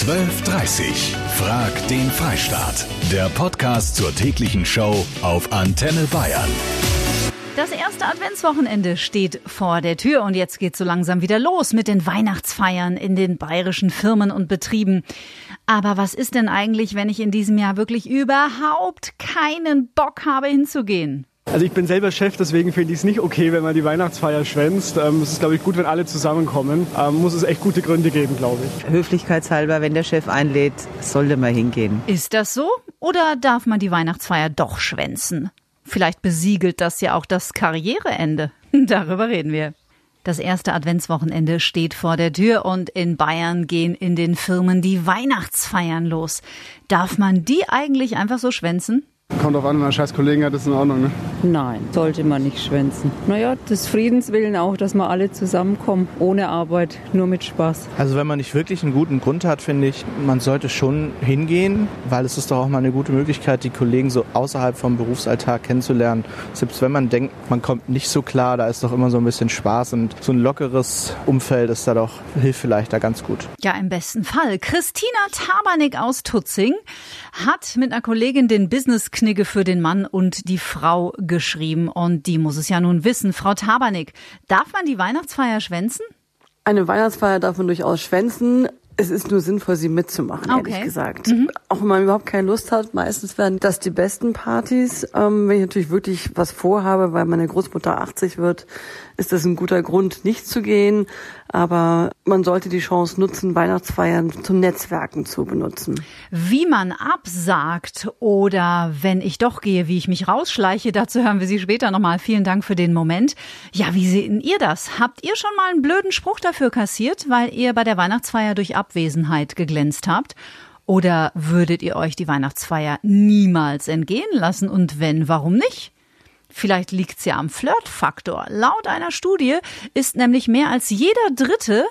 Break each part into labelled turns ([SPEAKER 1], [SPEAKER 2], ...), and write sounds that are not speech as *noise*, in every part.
[SPEAKER 1] 12.30 Frag den Freistaat. Der Podcast zur täglichen Show auf Antenne Bayern.
[SPEAKER 2] Das erste Adventswochenende steht vor der Tür und jetzt geht so langsam wieder los mit den Weihnachtsfeiern in den bayerischen Firmen und Betrieben. Aber was ist denn eigentlich, wenn ich in diesem Jahr wirklich überhaupt keinen Bock habe hinzugehen?
[SPEAKER 3] Also ich bin selber Chef, deswegen finde ich es nicht okay, wenn man die Weihnachtsfeier schwänzt. Ähm, es ist, glaube ich, gut, wenn alle zusammenkommen. Ähm, muss es echt gute Gründe geben, glaube ich.
[SPEAKER 4] Höflichkeitshalber, wenn der Chef einlädt, sollte man hingehen.
[SPEAKER 2] Ist das so? Oder darf man die Weihnachtsfeier doch schwänzen? Vielleicht besiegelt das ja auch das Karriereende. *laughs* Darüber reden wir. Das erste Adventswochenende steht vor der Tür und in Bayern gehen in den Firmen die Weihnachtsfeiern los. Darf man die eigentlich einfach so schwänzen?
[SPEAKER 3] Kommt auf an, wenn man scheiß Kollegen hat, ist in Ordnung, ne?
[SPEAKER 5] Nein, sollte man nicht schwänzen. Naja, des Friedens willen auch, dass wir alle zusammenkommen, ohne Arbeit, nur mit Spaß.
[SPEAKER 6] Also wenn man nicht wirklich einen guten Grund hat, finde ich, man sollte schon hingehen, weil es ist doch auch mal eine gute Möglichkeit, die Kollegen so außerhalb vom Berufsalltag kennenzulernen. Selbst wenn man denkt, man kommt nicht so klar, da ist doch immer so ein bisschen Spaß und so ein lockeres Umfeld ist da doch, hilft vielleicht da ganz gut.
[SPEAKER 2] Ja, im besten Fall. Christina Tabernick aus Tutzing hat mit einer Kollegin den Business Knigge für den Mann und die Frau geschrieben und die muss es ja nun wissen. Frau Tabernick, darf man die Weihnachtsfeier schwänzen?
[SPEAKER 7] Eine Weihnachtsfeier darf man durchaus schwänzen. Es ist nur sinnvoll, sie mitzumachen,
[SPEAKER 2] Okay.
[SPEAKER 7] ehrlich gesagt. Auch wenn man überhaupt keine Lust hat, meistens werden das die besten Partys. Ähm, wenn ich natürlich wirklich was vorhabe, weil meine Großmutter 80 wird, ist das ein guter Grund, nicht zu gehen. Aber man sollte die Chance nutzen, Weihnachtsfeiern zum Netzwerken zu benutzen.
[SPEAKER 2] Wie man absagt oder wenn ich doch gehe, wie ich mich rausschleiche, dazu hören wir Sie später nochmal. Vielen Dank für den Moment. Ja, wie sehen ihr das? Habt ihr schon mal einen blöden Spruch dafür kassiert, weil ihr bei der Weihnachtsfeier durch Abwesenheit geglänzt habt? Oder würdet ihr euch die Weihnachtsfeier niemals entgehen lassen? Und wenn, warum nicht? Vielleicht liegt's ja am Flirtfaktor. Laut einer Studie ist nämlich mehr als jeder Dritte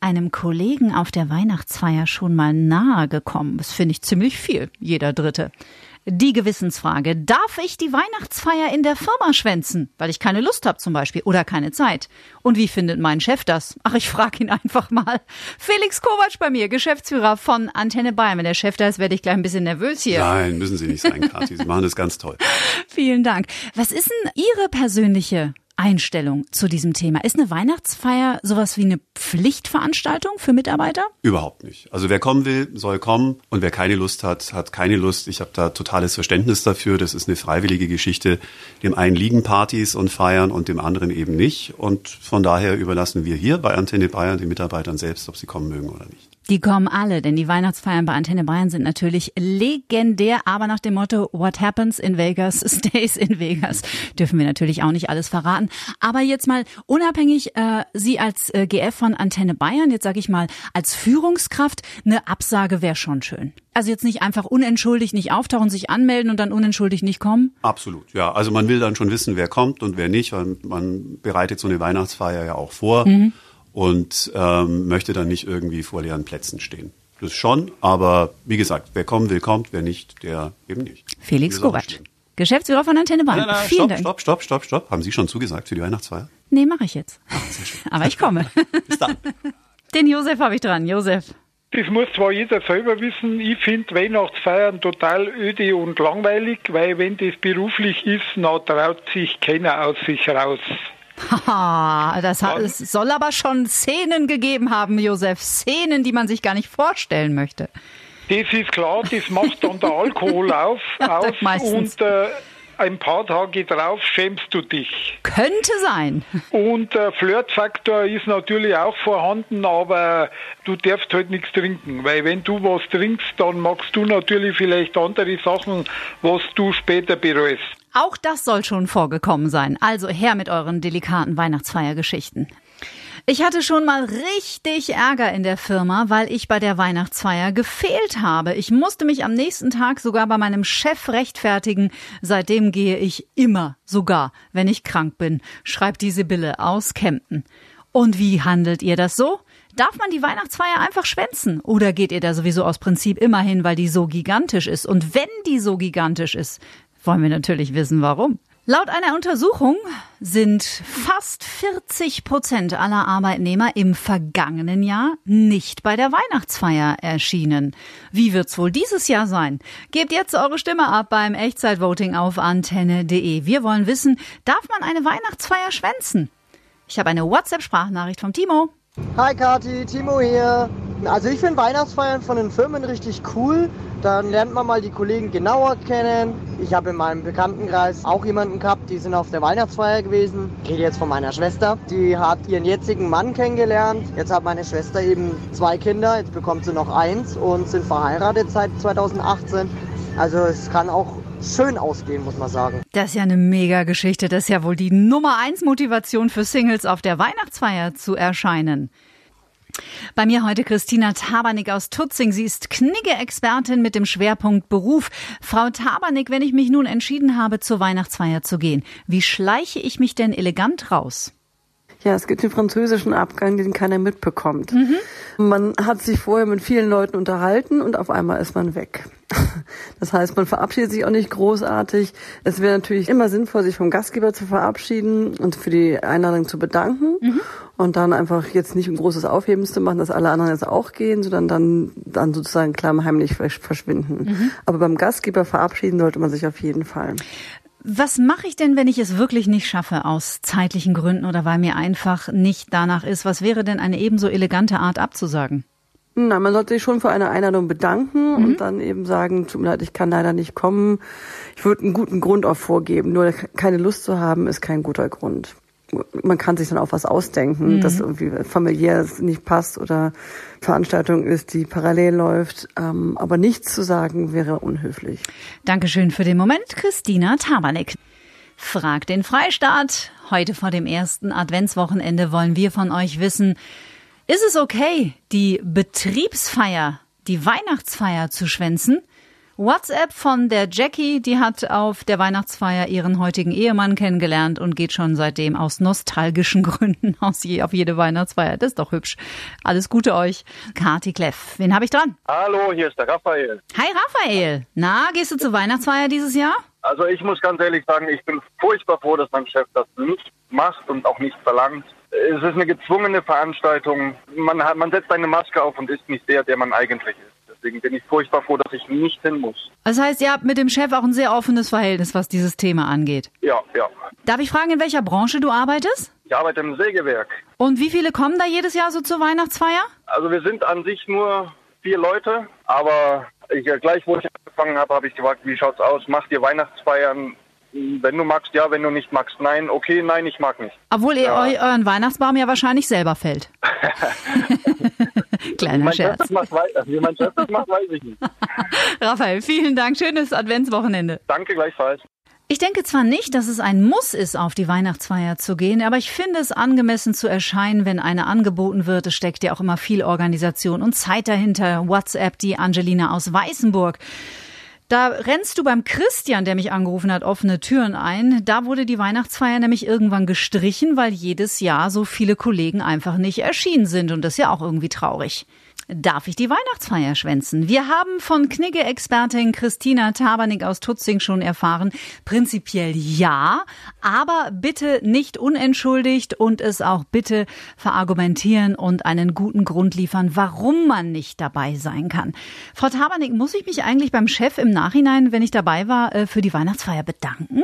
[SPEAKER 2] einem Kollegen auf der Weihnachtsfeier schon mal nahe gekommen. Das finde ich ziemlich viel, jeder Dritte. Die Gewissensfrage, darf ich die Weihnachtsfeier in der Firma schwänzen, weil ich keine Lust habe zum Beispiel oder keine Zeit? Und wie findet mein Chef das? Ach, ich frage ihn *laughs* einfach mal. Felix Kovac bei mir, Geschäftsführer von Antenne Bayern. Wenn der Chef da ist, werde ich gleich ein bisschen nervös hier.
[SPEAKER 8] Nein, müssen Sie nicht sein, Kathi. Sie machen das ganz toll. *laughs*
[SPEAKER 2] Vielen Dank. Was ist denn Ihre persönliche Einstellung zu diesem Thema? Ist eine Weihnachtsfeier sowas wie eine Pflichtveranstaltung für Mitarbeiter?
[SPEAKER 8] Überhaupt nicht. Also wer kommen will, soll kommen. Und wer keine Lust hat, hat keine Lust. Ich habe da totales Verständnis dafür. Das ist eine freiwillige Geschichte. Dem einen liegen Partys und Feiern und dem anderen eben nicht. Und von daher überlassen wir hier bei Antenne Bayern den Mitarbeitern selbst, ob sie kommen mögen oder nicht.
[SPEAKER 2] Die kommen alle, denn die Weihnachtsfeiern bei Antenne Bayern sind natürlich legendär, aber nach dem Motto What happens in Vegas *laughs* stays in Vegas dürfen wir natürlich auch nicht alles verraten. Aber jetzt mal unabhängig, äh, Sie als äh, GF von Antenne Bayern, jetzt sage ich mal als Führungskraft, eine Absage wäre schon schön. Also jetzt nicht einfach unentschuldigt nicht auftauchen, sich anmelden und dann unentschuldigt nicht kommen.
[SPEAKER 8] Absolut, ja. Also man will dann schon wissen, wer kommt und wer nicht, weil man bereitet so eine Weihnachtsfeier ja auch vor und ähm, möchte dann nicht irgendwie vor leeren Plätzen stehen. Das schon, aber wie gesagt, wer kommen will, kommt, wer nicht, der eben nicht.
[SPEAKER 2] Felix Kovac? Geschäftsführer von Antenne Bayern.
[SPEAKER 8] Nein, nein,
[SPEAKER 2] Vielen
[SPEAKER 8] stopp,
[SPEAKER 2] Dank.
[SPEAKER 8] stopp, stopp, stopp, stopp. Haben Sie schon zugesagt für die Weihnachtsfeier?
[SPEAKER 2] Nee, mache ich jetzt. *laughs* Aber ich komme. *laughs*
[SPEAKER 8] Bis dann. *laughs*
[SPEAKER 2] Den Josef habe ich dran. Josef.
[SPEAKER 9] Das muss zwar jeder selber wissen, ich finde Weihnachtsfeiern total öde und langweilig, weil wenn das beruflich ist, dann traut sich keiner aus sich raus.
[SPEAKER 2] Haha, das hat, es soll aber schon Szenen gegeben haben, Josef. Szenen, die man sich gar nicht vorstellen möchte.
[SPEAKER 9] Das ist klar, das macht dann der Alkohol auf, *laughs*
[SPEAKER 2] Ja,
[SPEAKER 9] auf und äh, ein paar Tage drauf schämst du dich.
[SPEAKER 2] Könnte sein.
[SPEAKER 9] Und der Flirtfaktor ist natürlich auch vorhanden, aber du darfst halt nichts trinken, weil wenn du was trinkst, dann magst du natürlich vielleicht andere Sachen, was du später bereust.
[SPEAKER 2] Auch das soll schon vorgekommen sein. Also her mit euren delikaten Weihnachtsfeiergeschichten. Ich hatte schon mal richtig Ärger in der Firma, weil ich bei der Weihnachtsfeier gefehlt habe. Ich musste mich am nächsten Tag sogar bei meinem Chef rechtfertigen. Seitdem gehe ich immer, sogar wenn ich krank bin, schreibt die Sibylle aus Kempten. Und wie handelt ihr das so? Darf man die Weihnachtsfeier einfach schwänzen? Oder geht ihr da sowieso aus Prinzip immer hin, weil die so gigantisch ist? Und wenn die so gigantisch ist, wollen wir natürlich wissen, warum. Laut einer Untersuchung sind fast 40 Prozent aller Arbeitnehmer im vergangenen Jahr nicht bei der Weihnachtsfeier erschienen. Wie wird's wohl dieses Jahr sein? Gebt jetzt eure Stimme ab beim Echtzeitvoting auf antenne.de. Wir wollen wissen, darf man eine Weihnachtsfeier schwänzen? Ich habe eine WhatsApp-Sprachnachricht vom Timo.
[SPEAKER 10] Hi Kati, Timo hier. Also ich finde Weihnachtsfeiern von den Firmen richtig cool. Dann lernt man mal die Kollegen genauer kennen. Ich habe in meinem Bekanntenkreis auch jemanden gehabt, die sind auf der Weihnachtsfeier gewesen. Ich rede jetzt von meiner Schwester. Die hat ihren jetzigen Mann kennengelernt. Jetzt hat meine Schwester eben zwei Kinder. Jetzt bekommt sie noch eins und sind verheiratet seit 2018. Also es kann auch schön ausgehen, muss man sagen.
[SPEAKER 2] Das ist ja eine mega Geschichte. Das ist ja wohl die Nummer eins Motivation für Singles auf der Weihnachtsfeier zu erscheinen. Bei mir heute Christina Tabernick aus Tutzing. Sie ist Knigge-Expertin mit dem Schwerpunkt Beruf. Frau Tabernick, wenn ich mich nun entschieden habe, zur Weihnachtsfeier zu gehen, wie schleiche ich mich denn elegant raus?
[SPEAKER 7] Ja, es gibt den französischen Abgang, den keiner mitbekommt. Mhm. Man hat sich vorher mit vielen Leuten unterhalten und auf einmal ist man weg. Das heißt, man verabschiedet sich auch nicht großartig. Es wäre natürlich immer sinnvoll, sich vom Gastgeber zu verabschieden und für die Einladung zu bedanken mhm. und dann einfach jetzt nicht ein großes Aufhebens zu machen, dass alle anderen jetzt auch gehen, sondern dann, dann sozusagen klammheimlich verschwinden. Mhm. Aber beim Gastgeber verabschieden sollte man sich auf jeden Fall.
[SPEAKER 2] Was mache ich denn, wenn ich es wirklich nicht schaffe, aus zeitlichen Gründen oder weil mir einfach nicht danach ist? Was wäre denn eine ebenso elegante Art abzusagen?
[SPEAKER 7] Na, man sollte sich schon für eine Einladung bedanken mhm. und dann eben sagen, tut mir leid, ich kann leider nicht kommen. Ich würde einen guten Grund auch vorgeben. Nur keine Lust zu haben, ist kein guter Grund man kann sich dann auch was ausdenken, mhm. das irgendwie familiär nicht passt oder Veranstaltung ist, die parallel läuft. Ähm, aber nichts zu sagen wäre unhöflich.
[SPEAKER 2] Dankeschön für den Moment, Christina Tabanek. Frag den Freistaat. Heute vor dem ersten Adventswochenende wollen wir von euch wissen, ist es okay, die Betriebsfeier, die Weihnachtsfeier zu schwänzen? WhatsApp von der Jackie, die hat auf der Weihnachtsfeier ihren heutigen Ehemann kennengelernt und geht schon seitdem aus nostalgischen *laughs* Gründen aus je, auf jede Weihnachtsfeier. Das ist doch hübsch. Alles Gute euch. Kati Kleff. Wen habe ich dran?
[SPEAKER 11] Hallo, hier ist der Raphael.
[SPEAKER 2] Hi Raphael. Na, gehst du zur Weihnachtsfeier dieses Jahr?
[SPEAKER 11] Also ich muss ganz ehrlich sagen, ich bin furchtbar froh, dass mein Chef das nicht macht und auch nicht verlangt. Es ist eine gezwungene Veranstaltung. Man, hat, man setzt eine Maske auf und ist nicht der, der man eigentlich ist. Deswegen bin ich furchtbar froh, dass ich nicht hin muss.
[SPEAKER 2] Das heißt, ihr habt mit dem Chef auch ein sehr offenes Verhältnis, was dieses Thema angeht.
[SPEAKER 11] Ja, ja.
[SPEAKER 2] Darf ich fragen, in welcher Branche du arbeitest?
[SPEAKER 11] Ich arbeite im Sägewerk.
[SPEAKER 2] Und wie viele kommen da jedes Jahr so zur Weihnachtsfeier?
[SPEAKER 11] Also wir sind an sich nur vier Leute, aber ich, gleich wo ich angefangen habe, habe ich gefragt, wie schaut's aus? Macht ihr Weihnachtsfeiern? Wenn du magst, ja, wenn du nicht magst, nein. Okay, nein, ich mag nicht.
[SPEAKER 2] Obwohl ihr ja. euren Weihnachtsbaum ja wahrscheinlich selber fällt. *laughs* Kleiner Scherz.
[SPEAKER 11] Macht, wie mein Chef das macht, weiß ich nicht. *laughs*
[SPEAKER 2] Raphael, vielen Dank. Schönes Adventswochenende.
[SPEAKER 11] Danke gleichfalls.
[SPEAKER 2] Ich denke zwar nicht, dass es ein Muss ist, auf die Weihnachtsfeier zu gehen, aber ich finde es angemessen zu erscheinen, wenn eine angeboten wird. Es steckt ja auch immer viel Organisation und Zeit dahinter. WhatsApp, die Angelina aus Weißenburg. Da rennst du beim Christian, der mich angerufen hat, offene Türen ein. Da wurde die Weihnachtsfeier nämlich irgendwann gestrichen, weil jedes Jahr so viele Kollegen einfach nicht erschienen sind. Und das ist ja auch irgendwie traurig. Darf ich die Weihnachtsfeier schwänzen? Wir haben von Knigge-Expertin Christina Tabernick aus Tutzing schon erfahren, prinzipiell ja, aber bitte nicht unentschuldigt und es auch bitte verargumentieren und einen guten Grund liefern, warum man nicht dabei sein kann. Frau Tabernick, muss ich mich eigentlich beim Chef im Nachhinein, wenn ich dabei war, äh, für die Weihnachtsfeier bedanken?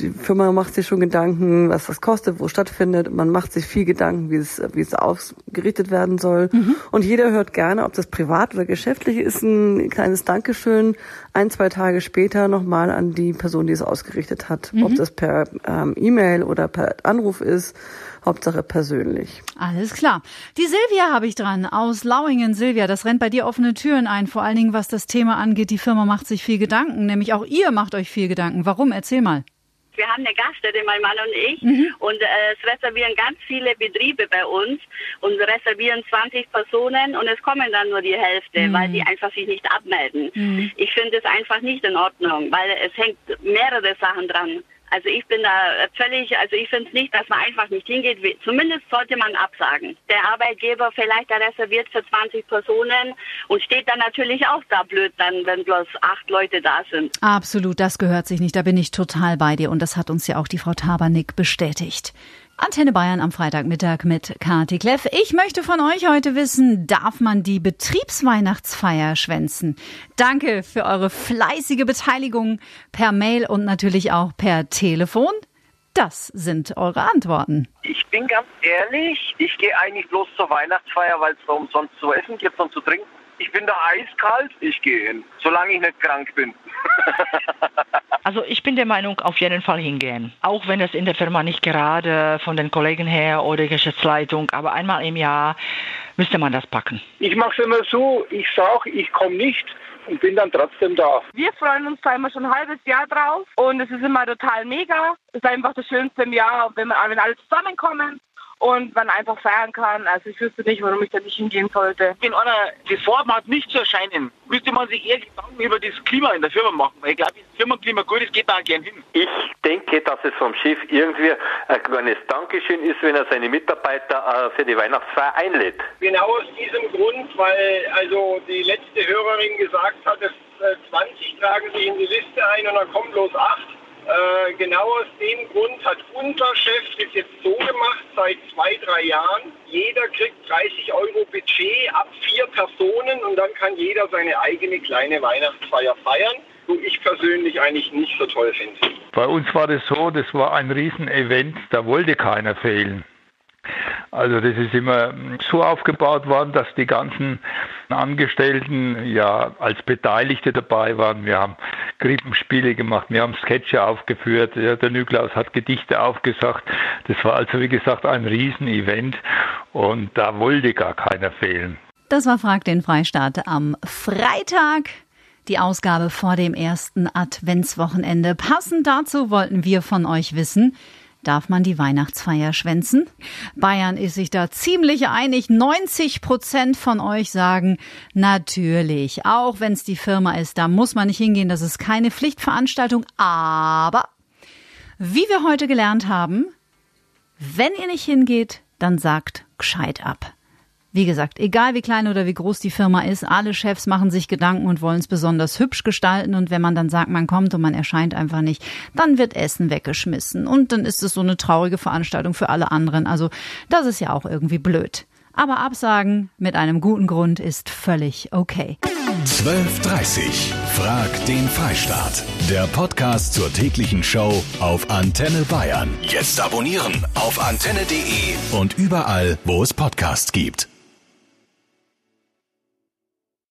[SPEAKER 7] Die Firma macht sich schon Gedanken, was das kostet, wo stattfindet. Man macht sich viel Gedanken, wie es, wie es ausgerichtet werden soll. Mhm. Und jeder hört gerne, ob das privat oder geschäftlich ist, ein kleines Dankeschön ein, zwei Tage später nochmal an die Person, die es ausgerichtet hat. Mhm. Ob das per ähm, E-Mail oder per Anruf ist. Hauptsache persönlich.
[SPEAKER 2] Alles klar. Die Silvia habe ich dran aus Lauingen. Silvia, das rennt bei dir offene Türen ein, vor allen Dingen was das Thema angeht. Die Firma macht sich viel Gedanken, nämlich auch ihr macht euch viel Gedanken. Warum? Erzähl mal.
[SPEAKER 12] Wir haben eine Gaststätte, mein Mann und ich, mhm. und äh, es reservieren ganz viele Betriebe bei uns und reservieren 20 Personen und es kommen dann nur die Hälfte, mhm. weil die einfach sich nicht abmelden. Mhm. Ich finde es einfach nicht in Ordnung, weil es hängt mehrere Sachen dran. Also ich bin da völlig, also ich finde es nicht, dass man einfach nicht hingeht. Zumindest sollte man absagen. Der Arbeitgeber vielleicht der reserviert für 20 Personen und steht dann natürlich auch da blöd dann, wenn bloß acht Leute da sind.
[SPEAKER 2] Absolut, das gehört sich nicht. Da bin ich total bei dir und das hat uns ja auch die Frau Tabernick bestätigt. Antenne Bayern am Freitagmittag mit Kati Kleff. Ich möchte von euch heute wissen, darf man die Betriebsweihnachtsfeier schwänzen? Danke für eure fleißige Beteiligung per Mail und natürlich auch per Telefon. Das sind eure Antworten.
[SPEAKER 13] Ich bin ganz ehrlich, ich gehe eigentlich bloß zur Weihnachtsfeier, weil es umsonst zu essen gibt und zu trinken. Ich bin da eiskalt, ich gehe hin, solange ich nicht krank bin. *laughs*
[SPEAKER 14] also ich bin der Meinung, auf jeden Fall hingehen. Auch wenn es in der Firma nicht gerade von den Kollegen her oder Geschäftsleitung, aber einmal im Jahr müsste man das packen.
[SPEAKER 15] Ich mache es immer so, ich sage, ich komme nicht und bin dann trotzdem da.
[SPEAKER 16] Wir freuen uns da immer schon ein halbes Jahr drauf und es ist immer total mega. Es ist einfach das Schönste im Jahr, wenn, wir, wenn alle zusammenkommen und man einfach feiern kann. Also ich wüsste nicht, warum ich da nicht hingehen sollte.
[SPEAKER 17] Wenn einer die Form hat, nicht zu erscheinen, müsste man sich eher Gedanken über das Klima in der Firma machen. Weil ich glaube, das Firmenklima gut ist, geht man auch gern hin.
[SPEAKER 18] Ich denke, dass es vom Chef irgendwie ein kleines Dankeschön ist, wenn er seine Mitarbeiter äh, für die Weihnachtsfeier einlädt.
[SPEAKER 15] Genau aus diesem Grund, weil also die letzte Hörerin gesagt hat, dass 20 äh, tragen sich in die Liste ein und dann kommen bloß 8. Äh, genau aus dem Grund hat unser Chef das jetzt so gemacht seit zwei, drei Jahren. Jeder kriegt 30 Euro Budget ab vier Personen und dann kann jeder seine eigene kleine Weihnachtsfeier feiern. Wo ich persönlich eigentlich nicht so toll finde.
[SPEAKER 19] Bei uns war das so, das war ein Riesenevent, da wollte keiner fehlen. Also das ist immer so aufgebaut worden, dass die ganzen Angestellten ja als Beteiligte dabei waren. Wir haben Krippenspiele gemacht, wir haben Sketche aufgeführt, ja, der Nyklaus hat Gedichte aufgesagt. Das war also wie gesagt ein Riesenevent und da wollte gar keiner fehlen.
[SPEAKER 2] Das war Frag den Freistaat am Freitag die Ausgabe vor dem ersten Adventswochenende. Passend dazu wollten wir von euch wissen, Darf man die Weihnachtsfeier schwänzen? Bayern ist sich da ziemlich einig. 90 Prozent von euch sagen natürlich. Auch wenn es die Firma ist, da muss man nicht hingehen. Das ist keine Pflichtveranstaltung. Aber wie wir heute gelernt haben, wenn ihr nicht hingeht, dann sagt gescheit ab. Wie gesagt, egal wie klein oder wie groß die Firma ist, alle Chefs machen sich Gedanken und wollen es besonders hübsch gestalten. Und wenn man dann sagt, man kommt und man erscheint einfach nicht, dann wird Essen weggeschmissen. Und dann ist es so eine traurige Veranstaltung für alle anderen. Also das ist ja auch irgendwie blöd. Aber Absagen mit einem guten Grund ist völlig okay.
[SPEAKER 1] 12.30 Frag den Freistaat. Der Podcast zur täglichen Show auf Antenne Bayern. Jetzt abonnieren auf antenne.de und überall, wo es Podcasts gibt.